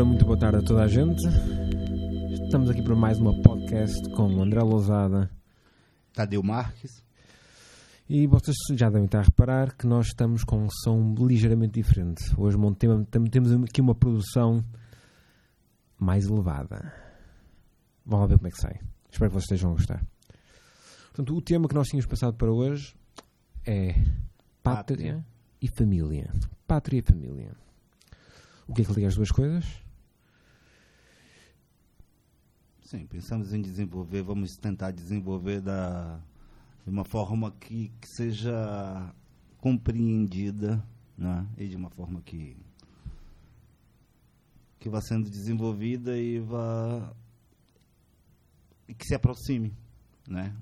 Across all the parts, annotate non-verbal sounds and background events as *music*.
Ora, muito boa tarde a toda a gente. Estamos aqui para mais uma podcast com o André Lousada. Tadeu Marques. E vocês já devem estar a reparar que nós estamos com um som ligeiramente diferente. Hoje temos aqui uma produção mais elevada. Vamos lá ver como é que sai. Espero que vocês estejam a gostar. Portanto, o tema que nós tínhamos passado para hoje é pátria, Pátria. e família. Pátria e família. O que é que liga as duas coisas? Sim, pensamos em desenvolver, vamos tentar desenvolver da, de uma forma que, que seja compreendida né? e de uma forma que, que vá sendo desenvolvida e vá e que se aproxime né?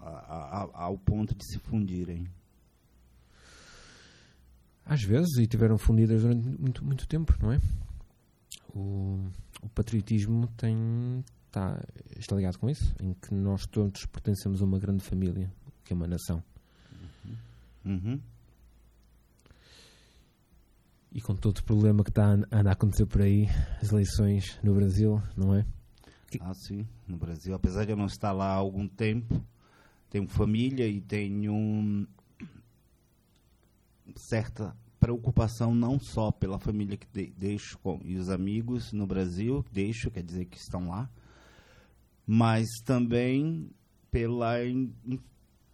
A- a- ao ponto de se fundirem. Às vezes, e tiveram fundidas durante muito, muito tempo, não é? O, o patriotismo tem, está, está ligado com isso, em que nós todos pertencemos a uma grande família, que é uma nação. Uhum. E com todo o problema que está a a acontecer por aí, as eleições no Brasil, não é? Ah, sim, no Brasil. Apesar de eu não estar lá há algum tempo, tenho família e tenho um- certa preocupação não só pela família que de- deixo com, e os amigos no Brasil, deixo, quer dizer que estão lá, mas também pela in- in-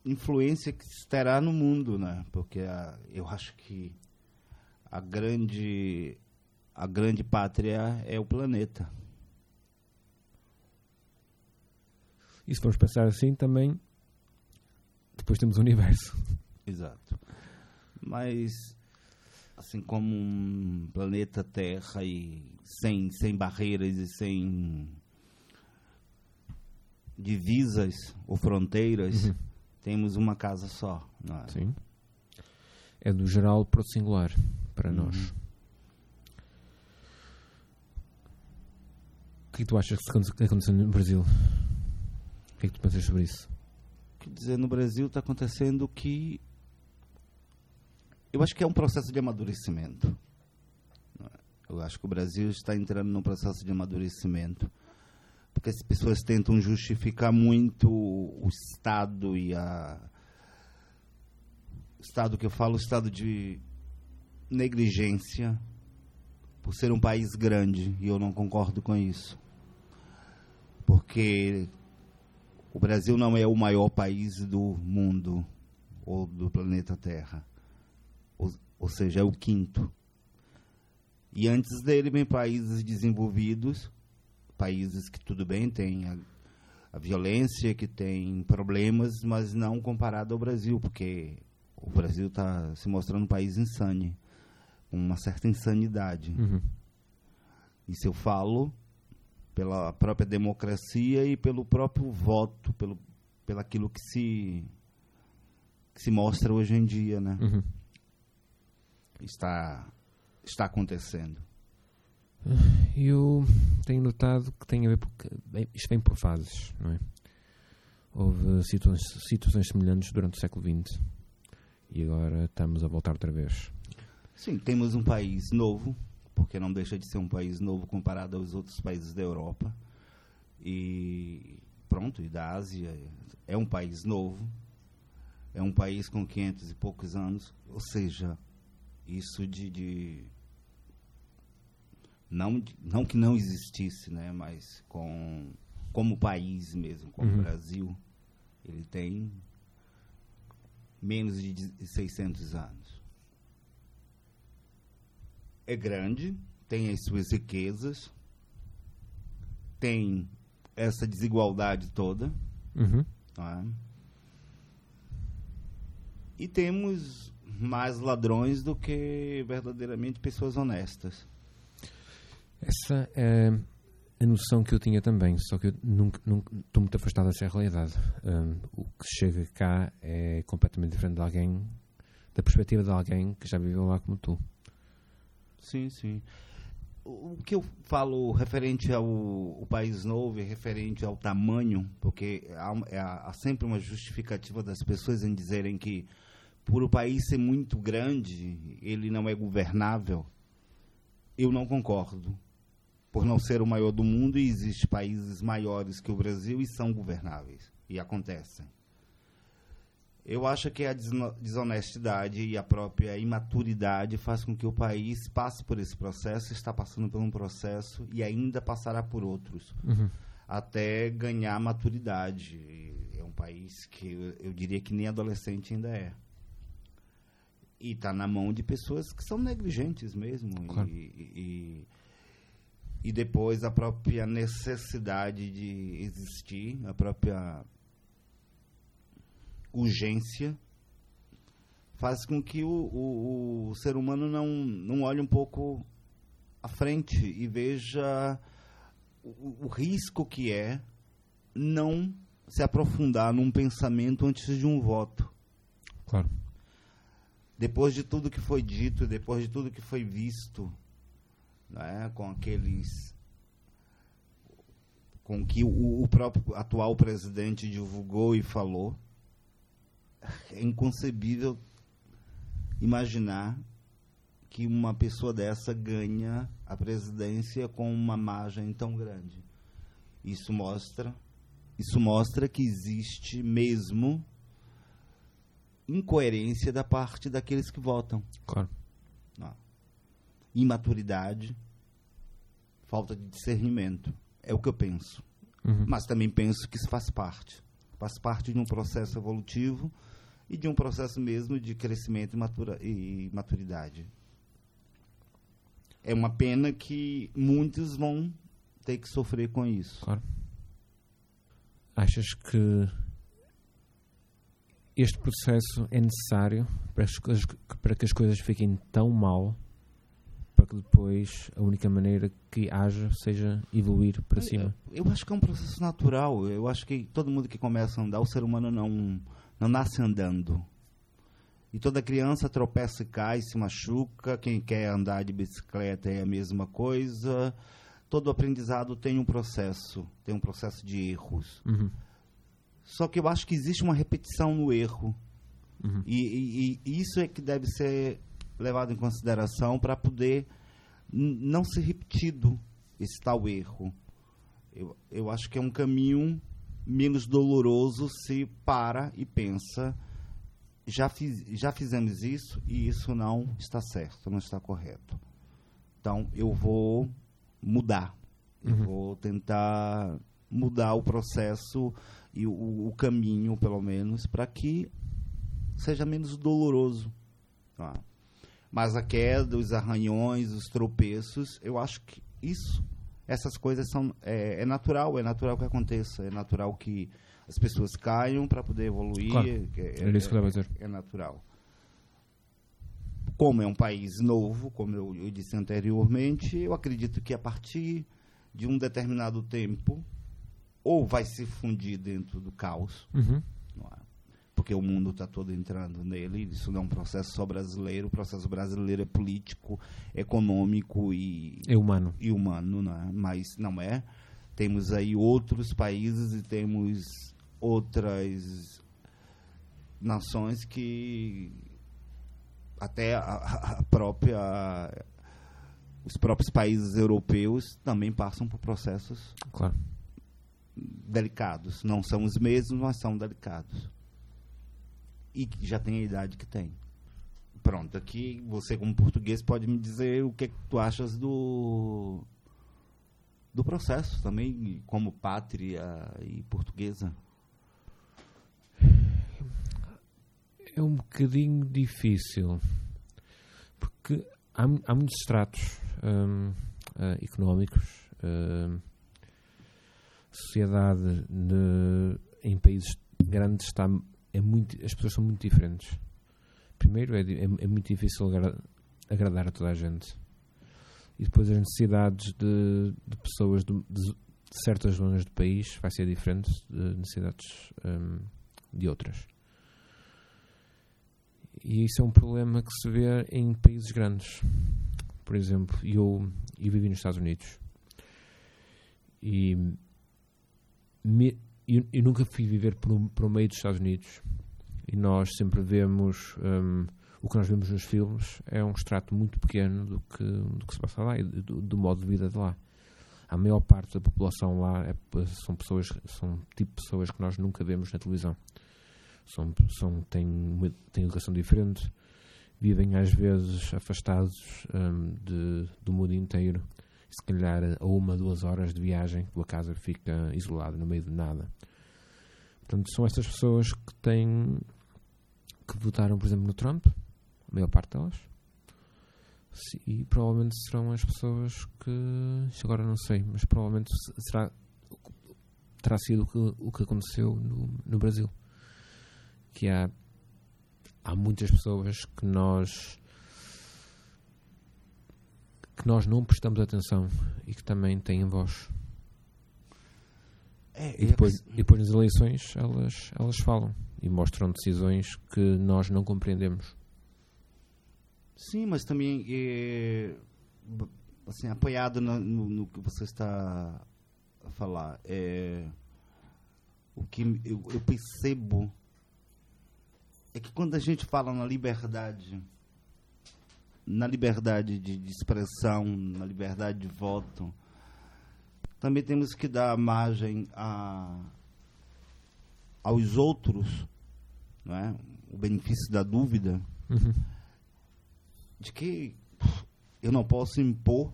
influência que terá no mundo, né? Porque a- eu acho que a grande a grande pátria é o planeta. E se formos pensar assim, também depois temos o universo. Exato. Mas, assim como um planeta Terra e sem, sem barreiras e sem divisas ou fronteiras, Uhum. temos uma casa só. Não é? Sim. É do geral para o singular, para nós. O que é que tu achas que aconteceu no Brasil? O que é que tu pensas sobre isso? Quer dizer, no Brasil está acontecendo que. Eu acho que é um processo de amadurecimento. Eu acho que o Brasil está entrando num processo de amadurecimento. Porque as pessoas tentam justificar muito o Estado e a. Estado que eu falo, o estado de negligência, por ser um país grande, e eu não concordo com isso. Porque o Brasil não é o maior país do mundo ou do planeta Terra. Ou, ou seja, é o quinto. E antes dele vem países desenvolvidos, países que tudo bem, tem a, a violência, que tem problemas, mas não comparado ao Brasil, porque o Brasil está se mostrando um país insane, com uma certa insanidade. Uhum. Isso eu falo pela própria democracia e pelo próprio voto, pelo pelaquilo que se que se mostra hoje em dia, né? Uhum. Está está acontecendo. Eu tenho notado que tem a ver porque bem, isto vem por fases, não é? Houve situa situações semelhantes durante o século XX e agora estamos a voltar outra vez. Sim, temos um país novo, porque não deixa de ser um país novo comparado aos outros países da Europa. E pronto, e da Ásia. É um país novo. É um país com 500 e poucos anos. Ou seja, isso de. de não, não que não existisse, né? mas com, como país mesmo, como Uhum. o Brasil, ele tem menos de 600 anos é grande, tem as suas riquezas, tem essa desigualdade toda, Uhum. é? e temos mais ladrões do que verdadeiramente pessoas honestas. Essa é a noção que eu tinha também, só que eu nunca, nunca estou muito afastado dessa realidade. Hum, o que chega cá é completamente diferente de alguém, da perspectiva de alguém que já viveu lá como tu. Sim, sim. O que eu falo referente ao país novo e referente ao tamanho, porque há, um- é- há sempre uma justificativa das pessoas em dizerem que por o país ser muito grande, ele não é governável. Eu não concordo. por não ser o maior do mundo, e existem países maiores que o Brasil e são governáveis. E acontecem. Eu acho que a desonestidade e a própria imaturidade faz com que o país passe por esse processo, está passando por um processo e ainda passará por outros, Uhum. até ganhar maturidade. É um país que eu, eu diria que nem adolescente ainda é. E está na mão de pessoas que são negligentes mesmo. Claro. E, e, e depois a própria necessidade de existir, a própria urgência faz com que o, o, o ser humano não, não olhe um pouco à frente e veja o, o risco que é não se aprofundar num pensamento antes de um voto. Claro. Depois de tudo que foi dito, depois de tudo que foi visto, né, com aqueles com que o, o próprio atual presidente divulgou e falou, é inconcebível imaginar que uma pessoa dessa ganha a presidência com uma margem tão grande. Isso mostra, isso mostra que existe mesmo incoerência da parte daqueles que votam. Claro. Não. Imaturidade, falta de discernimento. É o que eu penso. Uhum. Mas também penso que isso faz parte. Faz parte de um processo evolutivo e de um processo mesmo de crescimento e, matura, e maturidade. É uma pena que muitos vão ter que sofrer com isso. Claro. Achas que este processo é necessário para, as coisas, para que as coisas fiquem tão mal para que depois a única maneira que haja seja evoluir para cima? Eu acho que é um processo natural. Eu acho que todo mundo que começa a andar, o ser humano não, não nasce andando. E toda criança tropeça e cai, se machuca. Quem quer andar de bicicleta é a mesma coisa. Todo aprendizado tem um processo, tem um processo de erros. Uhum. Só que eu acho que existe uma repetição no erro. Uhum. E, e- e isso é que deve ser levado em consideração para poder não ser repetido esse tal erro. Eu, eu acho que é um caminho menos doloroso se para e pensa já, fiz, já fizemos isso e isso não está certo, não está correto. Então eu vou mudar. Eu Uhum. vou tentar mudar o processo e o, o caminho, pelo menos, para que seja menos doloroso. tá? Mas a queda, os arranhões, os tropeços, eu acho que isso, essas coisas são é, é natural, é natural que aconteça, é natural que as pessoas caiam para poder evoluir, Claro. é, Era isso que eu a dizer. é natural. Como é um país novo, como eu, eu disse anteriormente, eu acredito que a partir de um determinado tempo, ou vai se fundir dentro do caos, Uhum. não é? porque o mundo está todo entrando nele, isso não é um processo só brasileiro, o processo brasileiro é político, econômico e, É humano. e humano, né? mas não é. Temos aí outros países e temos outras nações que até a, a própria os próprios países europeus também passam por processos Claro. Delicados. Não são os mesmos, mas são delicados. E já tem a idade que tem. Pronto, aqui você como português pode me dizer o que, que tu achas do do processo também como pátria e portuguesa. É um bocadinho difícil porque há, há muitos estratos hum, ah, económicos, hum, sociedade em países grandes está é muito as pessoas são muito diferentes. Primeiro é, é, é muito difícil agra- agradar a toda a gente e depois as necessidades de, de pessoas de, de certas zonas do país vai ser diferente de necessidades hum, de outras. E isso é um problema que se vê em países grandes. Por exemplo, eu, eu vivi nos Estados Unidos e me- eu, eu nunca fui viver um, por um meio dos Estados Unidos e nós sempre vemos hum, o que nós vemos nos filmes é um extrato muito pequeno do que, do que se passa lá e do, do modo de vida de lá. a maior parte da população lá é, são pessoas, são tipo de pessoas que nós nunca vemos na televisão. São, são, têm, têm educação diferente, vivem às vezes afastados um, de, do mundo inteiro. Se calhar a uma, duas horas de viagem, a casa fica isolada no meio de nada. Portanto, são estas pessoas que têm que votaram, por exemplo, no Trump, a maior parte delas. E provavelmente serão as pessoas que. Agora não sei, mas provavelmente será, terá sido o que, o que aconteceu no, no Brasil. Que há, há muitas pessoas que nós que nós não prestamos atenção e que também têm voz. É, e, depois, e depois nas eleições elas, elas falam e mostram decisões que nós não compreendemos. Sim, mas também é, assim, apoiado no, no, no, que você está a falar. É, o que eu, eu percebo é que quando a gente fala na liberdade, na liberdade de, de, expressão, na liberdade de voto, também temos que dar margem a, aos outros, não é? o benefício da dúvida. Uhum de que eu não posso impor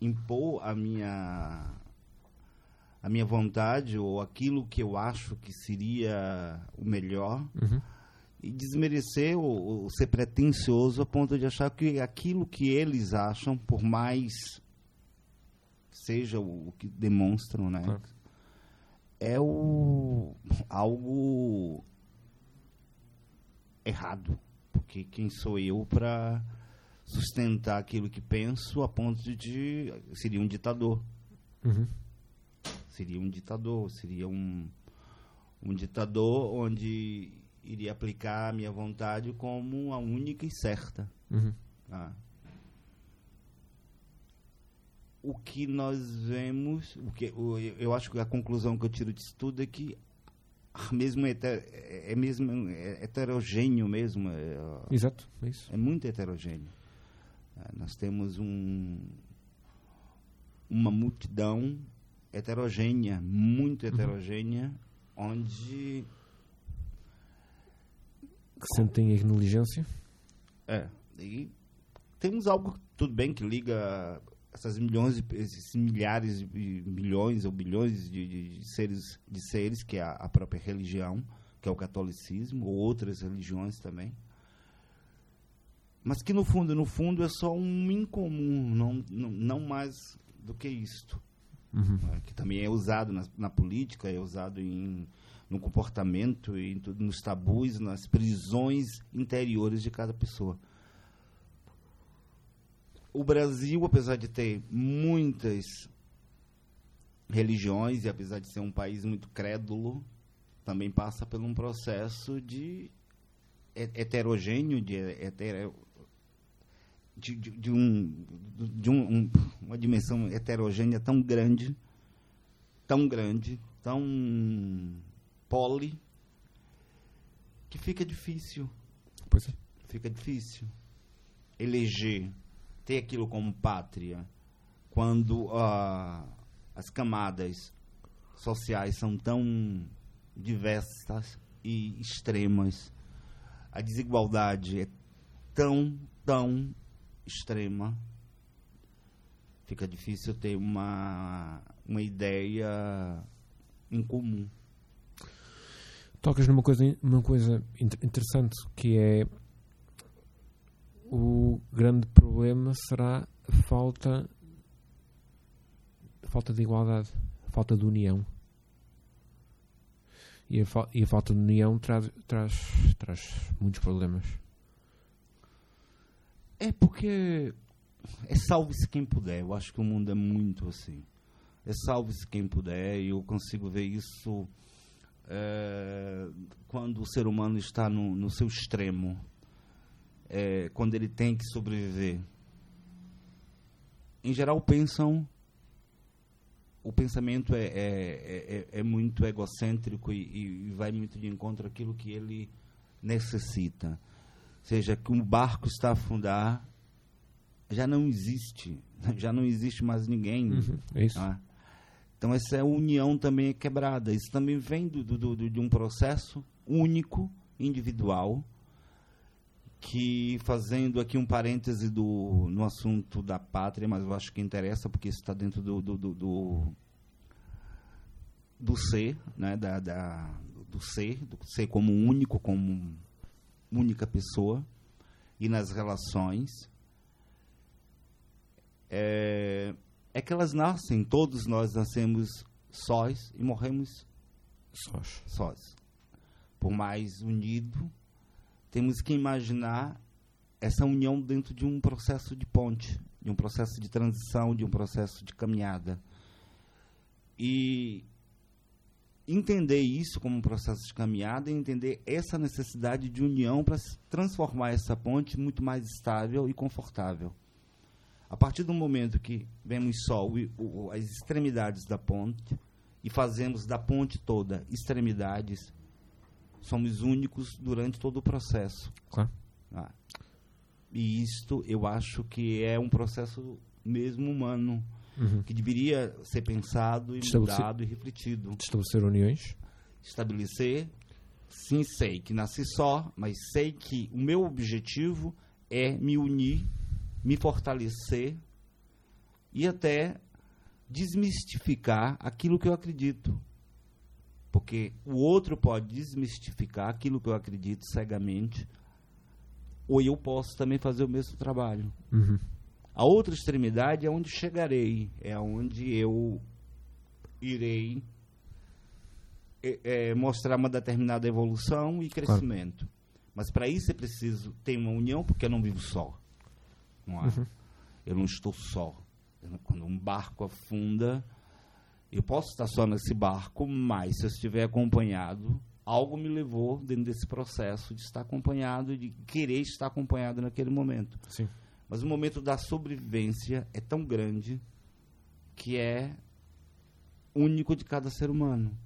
impor a minha a minha vontade ou aquilo que eu acho que seria o melhor uhum. E desmerecer ou, ou, ser pretensioso a ponto de achar que aquilo que eles acham por mais seja o, o que demonstram né claro. é o algo errado porque quem sou eu para sustentar aquilo que penso a ponto de seria um ditador uhum. seria um ditador seria um um ditador onde iria aplicar a minha vontade como a única e certa uhum. ah. o que nós vemos o que eu acho que a conclusão que eu tiro disso tudo é que mesmo heter, é mesmo é heterogêneo mesmo. É, Exato, é isso. É muito heterogêneo. É, nós temos um, uma multidão heterogênea, muito uhum. heterogênea, uhum. onde que sentem a negligência. É. E temos algo, tudo bem, que liga essas milhões, esses milhares de milhões ou bilhões de, de, de, seres, de seres, que é a, a, própria religião, que é o catolicismo, ou outras religiões também. Mas que no fundo, no fundo, é só um incomum, não, não, não mais do que isto. Uhum. É, que também é usado na, na, política, é usado em, no comportamento, em, nos tabus, nas prisões interiores de cada pessoa. O Brasil, apesar de ter muitas religiões e apesar de ser um país muito crédulo, também passa por um processo de heterogêneo, de, de, de, de, um, de um, uma dimensão heterogênea tão grande, tão grande, tão poli, que fica difícil. Pois é. Fica difícil eleger ter aquilo como pátria quando uh, as camadas sociais são tão diversas e extremas, a desigualdade é tão, tão extrema, fica difícil ter uma, uma ideia em comum. Tocas numa coisa, numa coisa interessante que é o grande problema será a falta, a falta de igualdade, a falta de união. E a, e a falta de união traz, traz, traz muitos problemas. É porque é salve-se quem puder. Eu acho que o mundo é muito assim. É salve-se quem puder. E eu consigo ver isso é, quando o ser humano está no, no seu extremo é, quando ele tem que sobreviver, em geral pensam o pensamento é, é, é, é muito egocêntrico e, e, vai muito de encontro àquilo que ele necessita. Seja que um barco está a afundar já não existe. *laughs* Já não existe mais ninguém. Uhum, é isso. tá? Então essa união também é quebrada. Isso também vem do, do- do- de um processo único, individual, que fazendo aqui um parêntese do, no assunto da pátria, mas eu acho que interessa porque isso está dentro do, do, do, do, do ser, né? da, da, do ser, do ser como único, como única pessoa, e nas relações. É, é que elas nascem, todos nós nascemos sós e morremos Sós. sós. Por mais unido, temos que imaginar essa união dentro de um processo de ponte, de um processo de transição, de um processo de caminhada. E entender isso como um processo de caminhada e entender essa necessidade de união para transformar essa ponte muito mais estável e confortável. A partir do momento que vemos só o- o- as extremidades da ponte e fazemos da ponte toda extremidades, somos únicos durante todo o processo. Claro. Ah. E isto eu acho que é um processo mesmo humano, Uhum. que deveria ser pensado e Estabeleci- mudado e refletido. Estabelecer uniões. Estabelecer, sim, sei que nasci só, mas sei que o meu objetivo é me unir, me fortalecer e até desmistificar aquilo que eu acredito. Porque o outro pode desmistificar aquilo que eu acredito cegamente, ou eu posso também fazer o mesmo trabalho. Uhum. A outra extremidade é onde chegarei, é onde eu irei é, é, mostrar uma determinada evolução e crescimento. Mas para isso é preciso ter uma união, porque eu não vivo só. Não é? Eu não estou só. Quando um barco afunda, eu posso estar só nesse barco, mas se eu estiver acompanhado, algo me levou dentro desse processo de estar acompanhado, de querer estar acompanhado naquele momento. Sim. Mas o momento da sobrevivência é tão grande que é único de cada ser humano.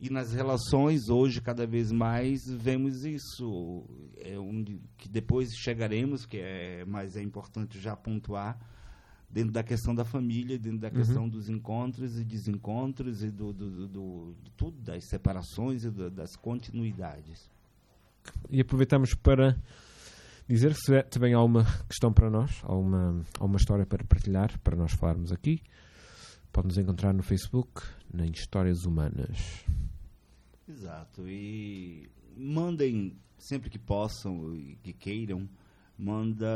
E nas relações, hoje, cada vez mais, vemos isso. É onde, que depois chegaremos, que é, mas é importante já pontuar, dentro da questão da família, dentro da questão dos encontros e desencontros, e do, do, do- do- de tudo, das separações e do- das continuidades. E aproveitamos para dizer que se tiver também alguma questão para nós, alguma, alguma história para partilhar, para nós falarmos aqui, pode nos encontrar no Facebook, em Histórias Humanas. Exato. E mandem sempre que possam e que queiram, manda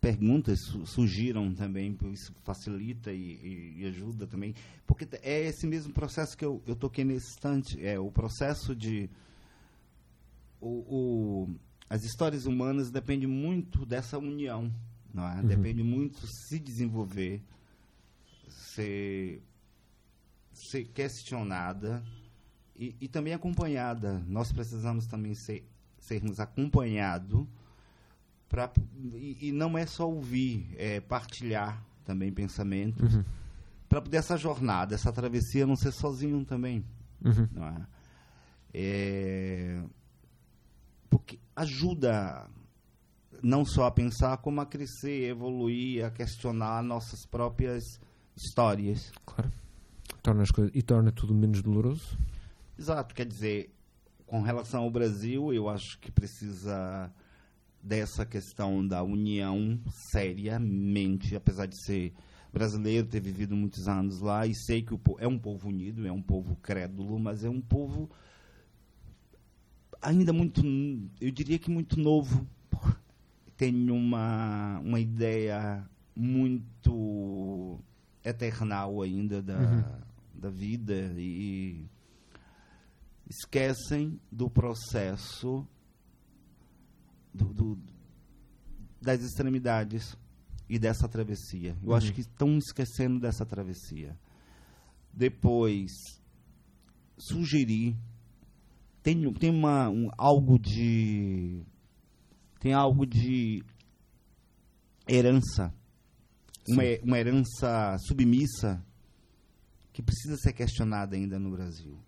perguntas, su- sugiram também, isso facilita e, e- ajuda também. Porque é esse mesmo processo que eu, eu toquei nesse instante, é o processo de... O, o- as histórias humanas dependem muito dessa união, não é? Depende muito se desenvolver, ser ser questionada e, e também acompanhada. Nós precisamos também ser, sermos acompanhados para e, e não é só ouvir, é partilhar também pensamentos Uhum. para poder essa jornada, essa travessia não ser sozinho também, Uhum. não é? É, porque ajuda não só a pensar como a crescer, evoluir, a questionar nossas próprias histórias. Claro. Torna as coisas, e torna tudo menos doloroso. Exato, quer dizer, com relação ao Brasil, eu acho que precisa dessa questão da união seriamente, apesar de ser brasileiro, ter vivido muitos anos lá e sei que o é um povo unido, é um povo crédulo, mas é um povo ainda muito, eu diria que muito novo. Tem uma, uma ideia muito eternal ainda da, da vida e esquecem do processo do- do- das extremidades e dessa travessia. Eu acho que estão esquecendo dessa travessia. Depois, sugerir. Tem, tem uma, um, algo de. Tem algo de herança. Uma, uma herança submissa que precisa ser questionada ainda no Brasil.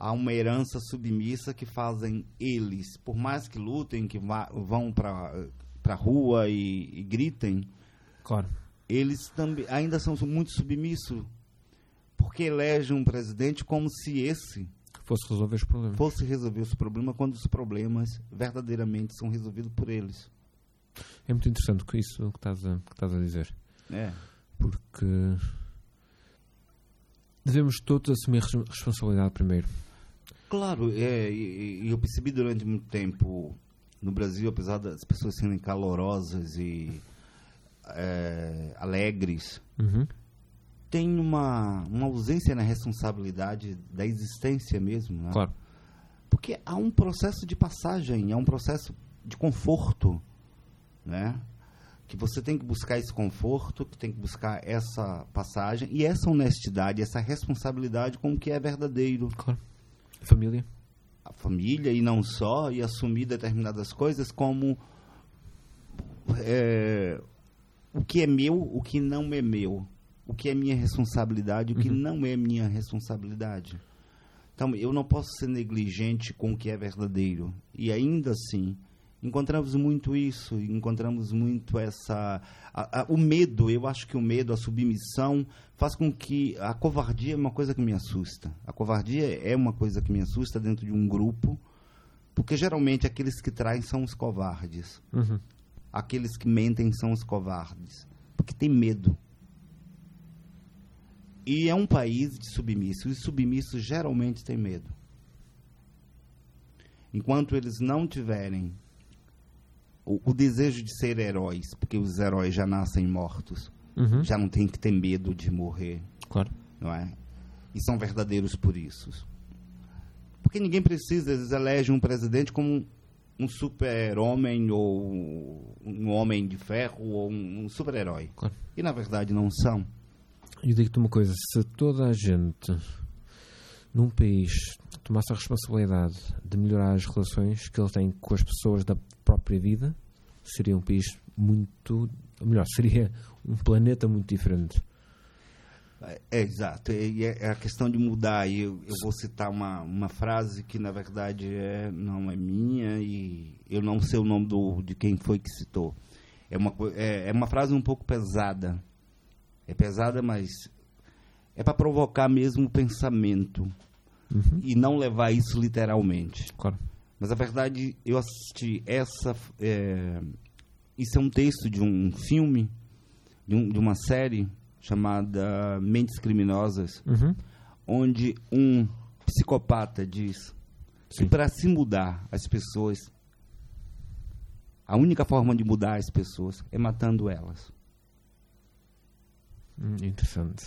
há uma herança submissa que fazem eles, por mais que lutem, que vão para a rua e, e gritem, Claro. eles também ainda são muito submissos, porque elegem um presidente como se esse Fosse resolver os problemas. fosse resolver os problemas, quando os problemas verdadeiramente são resolvidos por eles. É muito interessante isso que estás a, que estás a dizer. É. Porque devemos todos assumir res- responsabilidade primeiro. Claro, é, e, e eu percebi durante muito tempo no Brasil, apesar das pessoas serem calorosas e é, alegres, Uhum. tem uma, uma ausência na responsabilidade da existência mesmo. Né? Claro. Porque há um processo de passagem, há um processo de conforto, né? Que você tem que buscar esse conforto, que tem que buscar essa passagem e essa honestidade, essa responsabilidade com o que é verdadeiro. Claro. Família. A família e não só, e assumir determinadas coisas como é, o que é meu, o que não é meu, o que é minha responsabilidade, o que Uhum. não é minha responsabilidade. Então, eu não posso ser negligente com o que é verdadeiro. E ainda assim, encontramos muito isso, encontramos muito essa. a- a- o medo, eu acho que o medo, a submissão, faz com que. A covardia é uma coisa que me assusta. A covardia é uma coisa que me assusta dentro de um grupo, porque geralmente aqueles que traem são os covardes. Uhum. Aqueles que mentem são os covardes. Porque tem medo. E é um país de submissos. E submissos geralmente têm medo. Enquanto eles não tiverem o, o desejo de ser heróis, porque os heróis já nascem mortos, Uhum. já não tem que ter medo de morrer, Claro. não é? E são verdadeiros por isso. Porque ninguém precisa, eles elegem um presidente como um super-homem ou um homem de ferro ou um, super-herói. Claro. E na verdade não são. E digo-te uma coisa: se toda a gente num país tomasse a responsabilidade de melhorar as relações que ele tem com as pessoas da própria vida, seria um país muito. melhor, *laughs* seria um planeta muito diferente. É, exato. É, é a questão de mudar. Eu, eu vou citar uma, uma frase que na verdade é, não é minha e eu não sei o nome do, de quem foi que citou. É uma, é, é uma frase um pouco pesada. É pesada, mas é para provocar mesmo o pensamento Uhum. e não levar isso literalmente. Claro. Mas a verdade, eu assisti essa. é, isso é um texto de um filme, de, um- de uma série chamada Mentes Criminosas, Uhum. onde um psicopata diz que Sim. para se mudar as pessoas, a única forma de mudar as pessoas é matando elas. Hum, interessante.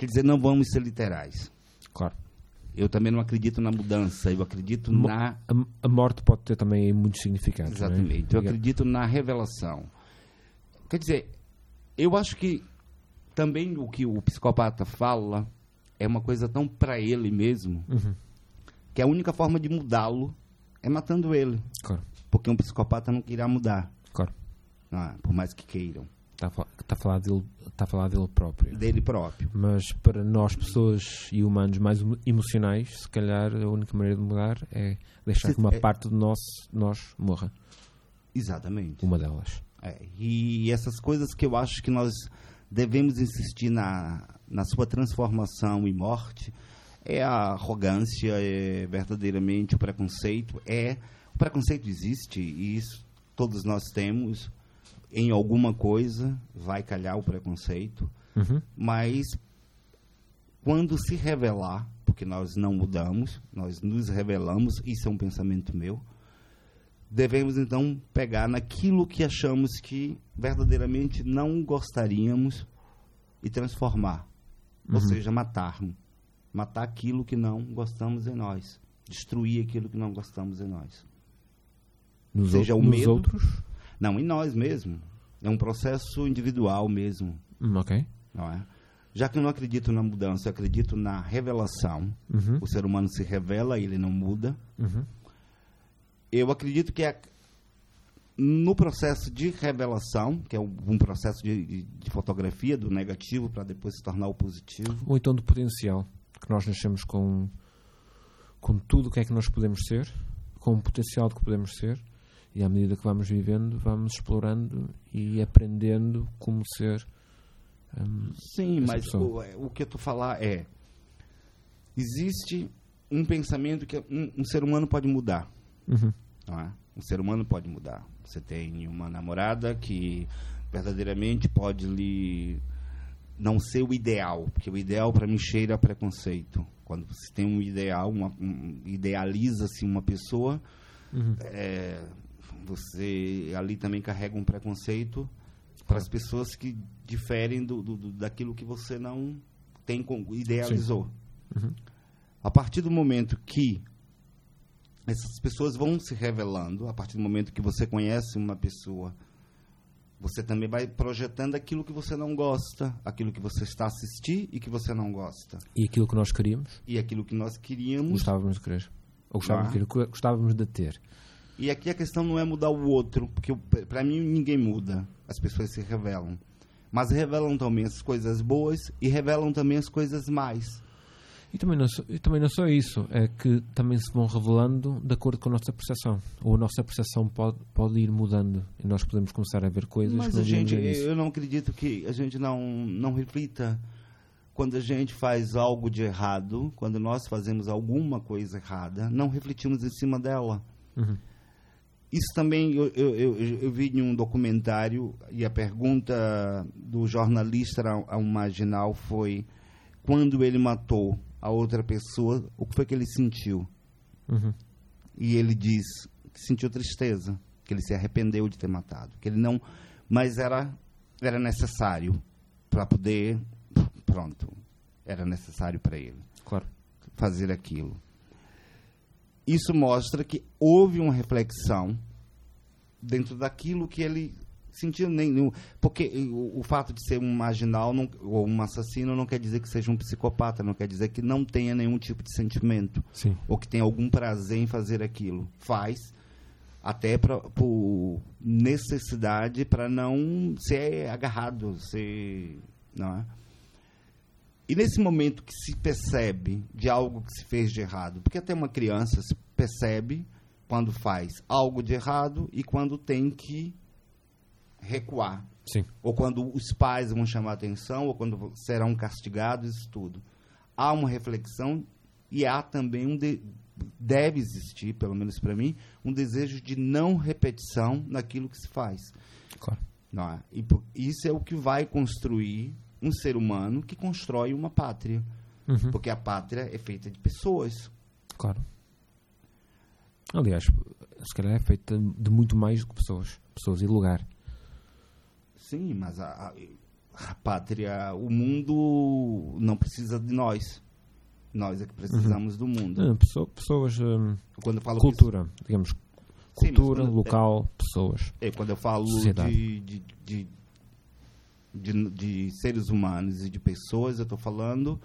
Quer dizer, não vamos ser literais. Claro. Eu também não acredito na mudança, eu acredito Mo- na A, morte pode ter também muitos significados. não é? Exatamente. Eu acredito na revelação. Quer dizer, eu acho que também o que o psicopata fala é uma coisa tão para ele mesmo, Uhum. que a única forma de mudá-lo é matando ele. Claro. Porque um psicopata não irá mudar, Claro. é? por mais que queiram, Está a, fa- está a falar dele, está a falar dele próprio. dele próprio. Mas para nós, pessoas e humanos mais emo- emocionais, se calhar a única maneira de mudar é deixar Se- que uma é- parte de nós, nós morra. Exatamente. Uma delas. É, e essas coisas que eu acho que nós devemos insistir na, na sua transformação e morte é a arrogância, é verdadeiramente o preconceito. É o preconceito existe e isso todos nós temos. Em alguma coisa vai calhar o preconceito, Uhum. mas quando se revelar, porque nós não mudamos, nós nos revelamos, isso é um pensamento meu, devemos então pegar naquilo que achamos que verdadeiramente não gostaríamos e transformar. Ou Uhum. seja, matar. Matar aquilo que não gostamos em nós. Destruir aquilo que não gostamos em nós. Nos, Seja ou- o medo. outros? Não, em nós mesmo. É um processo individual mesmo. Hum, ok. Não é? Já que eu não acredito na mudança, eu acredito na revelação. Uhum. O ser humano se revela, ele não muda. Uhum. Eu acredito que é no processo de revelação, que é um um processo de, de- de fotografia do negativo para depois se tornar o positivo, Ou então do potencial. que nós nascemos com, com tudo o que é que nós podemos ser, com o potencial de que podemos ser, e à medida que vamos vivendo, vamos explorando e aprendendo como ser. hum, Sim, mas pessoa. o, o que estou falar é existe um pensamento que um, um ser humano pode mudar. uhum, não é? Um ser humano pode mudar. Você tem uma namorada que verdadeiramente pode lhe não ser o ideal, porque o ideal para mim cheira a preconceito. Quando você tem um ideal, uma, um, idealiza-se uma pessoa, uhum. é, você ali também carrega um preconceito para as pessoas que diferem do, do- do- daquilo que você não tem idealizou. Uhum. A partir do momento que essas pessoas vão se revelando, a partir do momento que você conhece uma pessoa, você também vai projetando aquilo que você não gosta, aquilo que você está a assistir e que você não gosta. E aquilo que nós queríamos, E aquilo que nós queríamos. gostávamos de querer. Ou gostávamos, Ah. de querer, gostávamos de ter. E aqui a questão não é mudar o outro, porque para mim ninguém muda. As pessoas se revelam. Mas revelam também as coisas boas e revelam também as coisas mais. E também, não só, e também não só isso, é que também se vão revelando de acordo com a nossa percepção. Ou a nossa percepção pode, pode ir mudando e nós podemos começar a ver coisas Mas a gente, eu não acredito que a gente não, não reflita quando a gente faz algo de errado, quando nós fazemos alguma coisa errada, não refletimos em cima dela. Uhum. Isso também eu, eu, eu, eu vi em um documentário e a pergunta do jornalista ao, ao marginal foi quando ele matou a outra pessoa, o que foi que ele sentiu? Uhum. E ele diz que sentiu tristeza, que ele se arrependeu de ter matado, que ele não, mas era era necessário para poder, pronto, era necessário para ele Claro. fazer aquilo. Isso mostra que houve uma reflexão dentro daquilo que ele sentiu nenhum, porque o, o fato de ser um marginal não, ou um assassino não quer dizer que seja um psicopata, não quer dizer que não tenha nenhum tipo de sentimento Sim. ou que tenha algum prazer em fazer aquilo. Faz até pra, por necessidade para não ser agarrado, ser, não é? E nesse momento que se percebe de algo que se fez de errado, porque até uma criança se percebe quando faz algo de errado e quando tem que recuar, Sim. ou quando os pais vão chamar atenção, ou quando serão castigados, isso tudo. Há uma reflexão e há também um de- deve existir, pelo menos para mim, um desejo de não repetição naquilo que se faz. Claro. Não é? E por- isso é o que vai construir um ser humano que constrói uma pátria, Uhum. porque a pátria é feita de pessoas. Claro. Aliás, se calhar é feita de muito mais do que pessoas. Pessoas e lugar. Sim, mas a, a- a pátria, o mundo não precisa de nós. Nós é que precisamos do mundo. Ah, pessoa- pessoas, hum, Quando falo cultura, digamos, Sim, cultura, quando- local, pessoas. É, quando eu falo de, de, de, de, de seres humanos e de pessoas, eu estou falando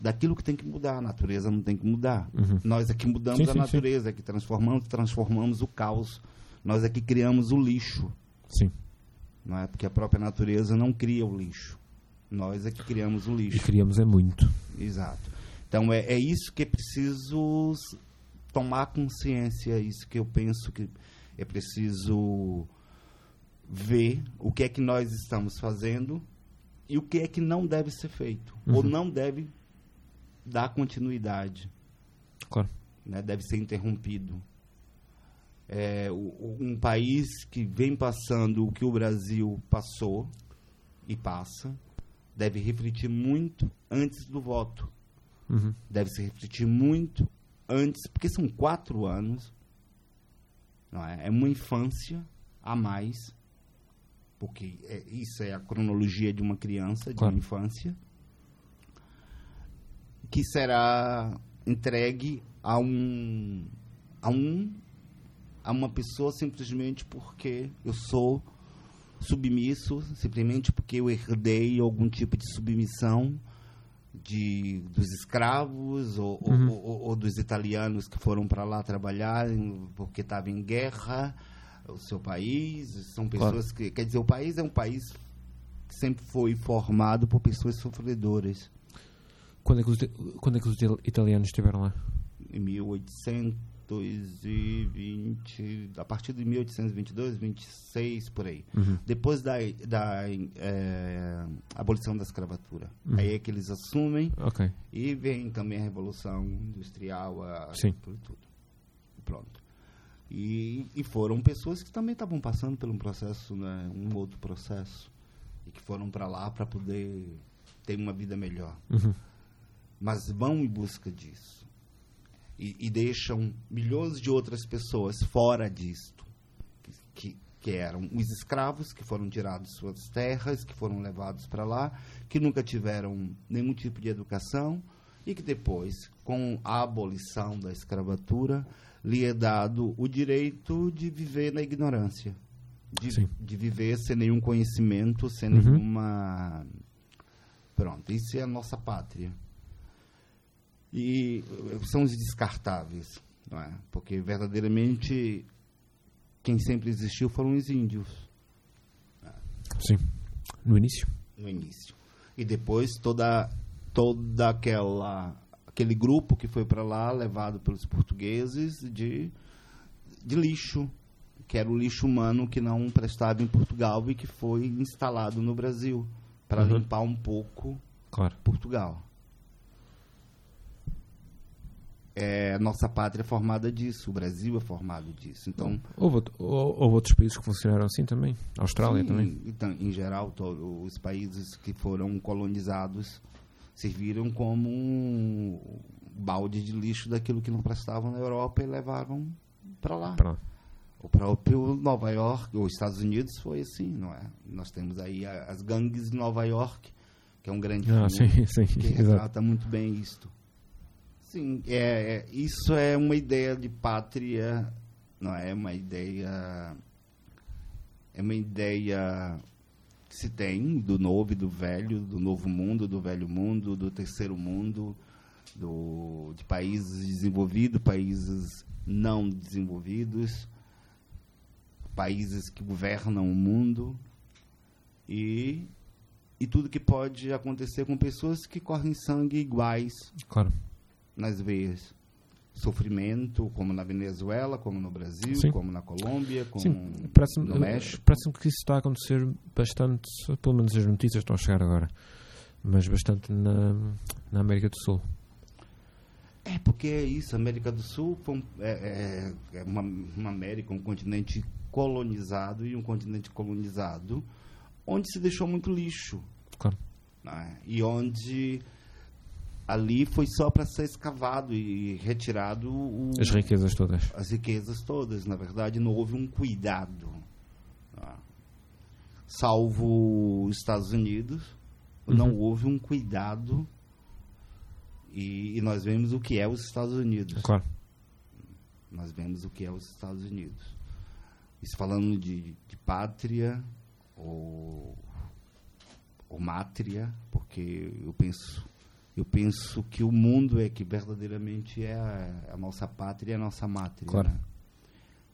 daquilo que tem que mudar. A natureza não tem que mudar. Uhum. Nós é que mudamos Sim, a sim, natureza, é que transformamos, transformamos o caos. Nós é que criamos o lixo. Sim. Não é? Porque a própria natureza não cria o lixo. Nós é que criamos o E lixo. queríamos é muito. Exato. Então é, é isso que é preciso tomar consciência, é isso que eu penso que é preciso ver o que é que nós estamos fazendo e o que é que não deve ser feito ou Uhum. não deve dar continuidade, Claro. né? deve ser interrompido. É, um país que vem passando o que o Brasil passou e passa deve refletir muito antes do voto Uhum. deve se refletir muito antes, porque são quatro anos, não é? É uma infância a mais, porque é- isso é a cronologia de uma criança, de Claro. uma infância, que será entregue a um a um a uma pessoa simplesmente porque eu sou submisso, simplesmente porque eu herdei algum tipo de submissão de dos escravos ou, ou- Uhum. ou- ou dos italianos que foram para lá trabalhar porque estava em guerra o seu país são pessoas que quer dizer o país é um país que sempre foi formado por pessoas sofredoras Quando é que os, quando é que os italianos estiveram lá? Em 1820, a partir de 1822, 26, por aí. Uhum. Depois da, da é, abolição da escravatura. Uhum. Aí é que eles assumem Ok. e vem também a Revolução Industrial, a Sim. tudo. Pronto. E, e foram pessoas que também estavam passando por um processo, né, um outro processo, e que foram para lá para poder ter uma vida melhor. Uhum. Mas vão em busca disso. E, e deixam milhões de outras pessoas fora disto, que, que, que eram os escravos que foram tirados de suas terras, que foram levados para lá, que nunca tiveram nenhum tipo de educação e que depois, com a abolição da escravatura, lhe é dado o direito de viver na ignorância, de, de viver sem nenhum conhecimento, sem Uhum. nenhuma. Pronto, isso é a nossa pátria. E eh, são os descartáveis, não é? Porque verdadeiramente quem sempre existiu foram os índios Sim. No início? no início. E depois toda toda aquela aquele grupo que foi para lá levado pelos portugueses de de lixo, que era o lixo humano que não prestava em Portugal e que foi instalado no Brasil para Uhum. limpar um pouco Claro. Portugal. É, nossa pátria é formada disso, o Brasil é formado disso. Então, Houve, houve outros países que funcionaram assim também. A Austrália sim, também. Então, em geral, to- os países que foram colonizados serviram como um balde de lixo daquilo que não prestava na Europa e levaram para lá. Para lá. O próprio Nova York, os Estados Unidos foi assim, não é? Nós temos aí a- as gangues de Nova York, que é um grande Ah, filme sim, *laughs* sim. que Exato. retrata muito bem isto. Sim, é, é- isso é uma ideia de pátria, não é uma ideia é uma ideia que se tem do novo e do velho, do novo mundo, do velho mundo, do terceiro mundo, do, de países desenvolvidos, países não desenvolvidos, países que governam o mundo e, e tudo que pode acontecer com pessoas que correm sangue iguais Claro. nas veias. Sofrimento, como na Venezuela, como no Brasil, Sim. como na Colômbia, como Sim, parece-me no México. parece que isso está a acontecer bastante, pelo menos as notícias estão a chegar agora, mas bastante na, na América do Sul. É, porque é isso. A América do Sul é, é- é uma, uma América, um continente colonizado e um continente colonizado onde se deixou muito lixo. Claro. né? E onde ali foi só para ser escavado e retirado o, As riquezas todas. as riquezas todas. Na verdade, não houve um cuidado. tá? Salvo os Estados Unidos, não Uhum. houve um cuidado. E, e nós vemos o que é os Estados Unidos. Claro. Nós vemos o que é os Estados Unidos. Isso falando de, de pátria ou, ou mátria, porque eu penso eu penso que o mundo é que verdadeiramente é a, a nossa pátria e a nossa mátria. Claro. né?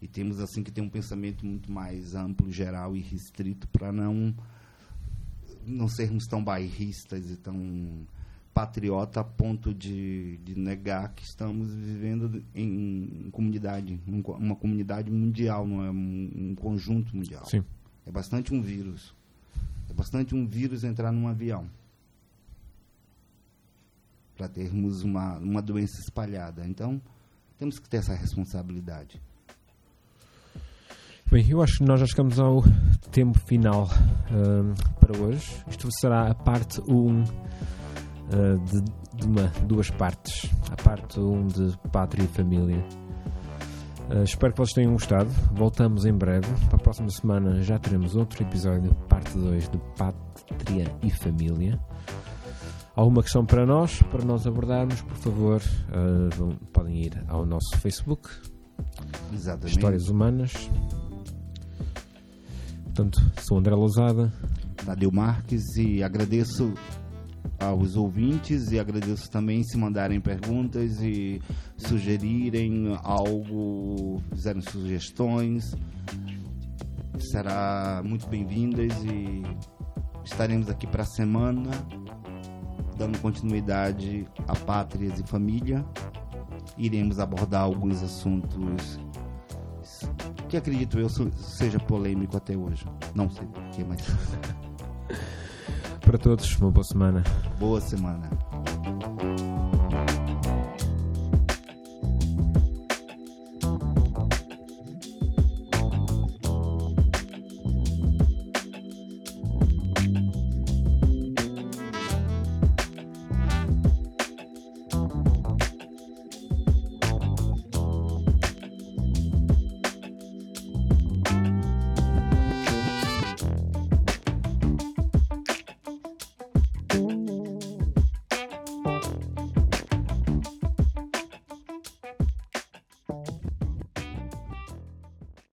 E temos assim que ter um pensamento muito mais amplo, geral e restrito para não não sermos tão bairristas e tão patriota a ponto de, de negar que estamos vivendo em comunidade, um co- uma comunidade mundial, não é um, um conjunto mundial. Sim. É bastante um vírus. É bastante um vírus entrar num avião. Para termos uma, uma doença espalhada. Então, temos que ter essa responsabilidade. Bem, eu acho que nós já chegamos ao tempo final ahm, para hoje. Isto será a parte 1 ah, de, de uma, duas partes. A parte 1 de Pátria e Família. Ah, espero que vocês tenham gostado. Voltamos em breve. Para a próxima semana já teremos outro episódio, parte 2 de Pátria e Família. Alguma questão para nós, para nós abordarmos, por favor, vão- podem ir ao nosso Facebook, Exatamente. Histórias Humanas. Portanto, sou André Lousada. Tadeu Marques e agradeço aos ouvintes e agradeço também se mandarem perguntas e sugerirem algo, fizerem sugestões. Será muito bem-vindas e estaremos aqui para a semana dando continuidade a Pátrias e Família, iremos abordar alguns assuntos que acredito eu seja polêmico até hoje. Não sei porquê, mas. *laughs* Para todos, uma boa semana. Boa semana.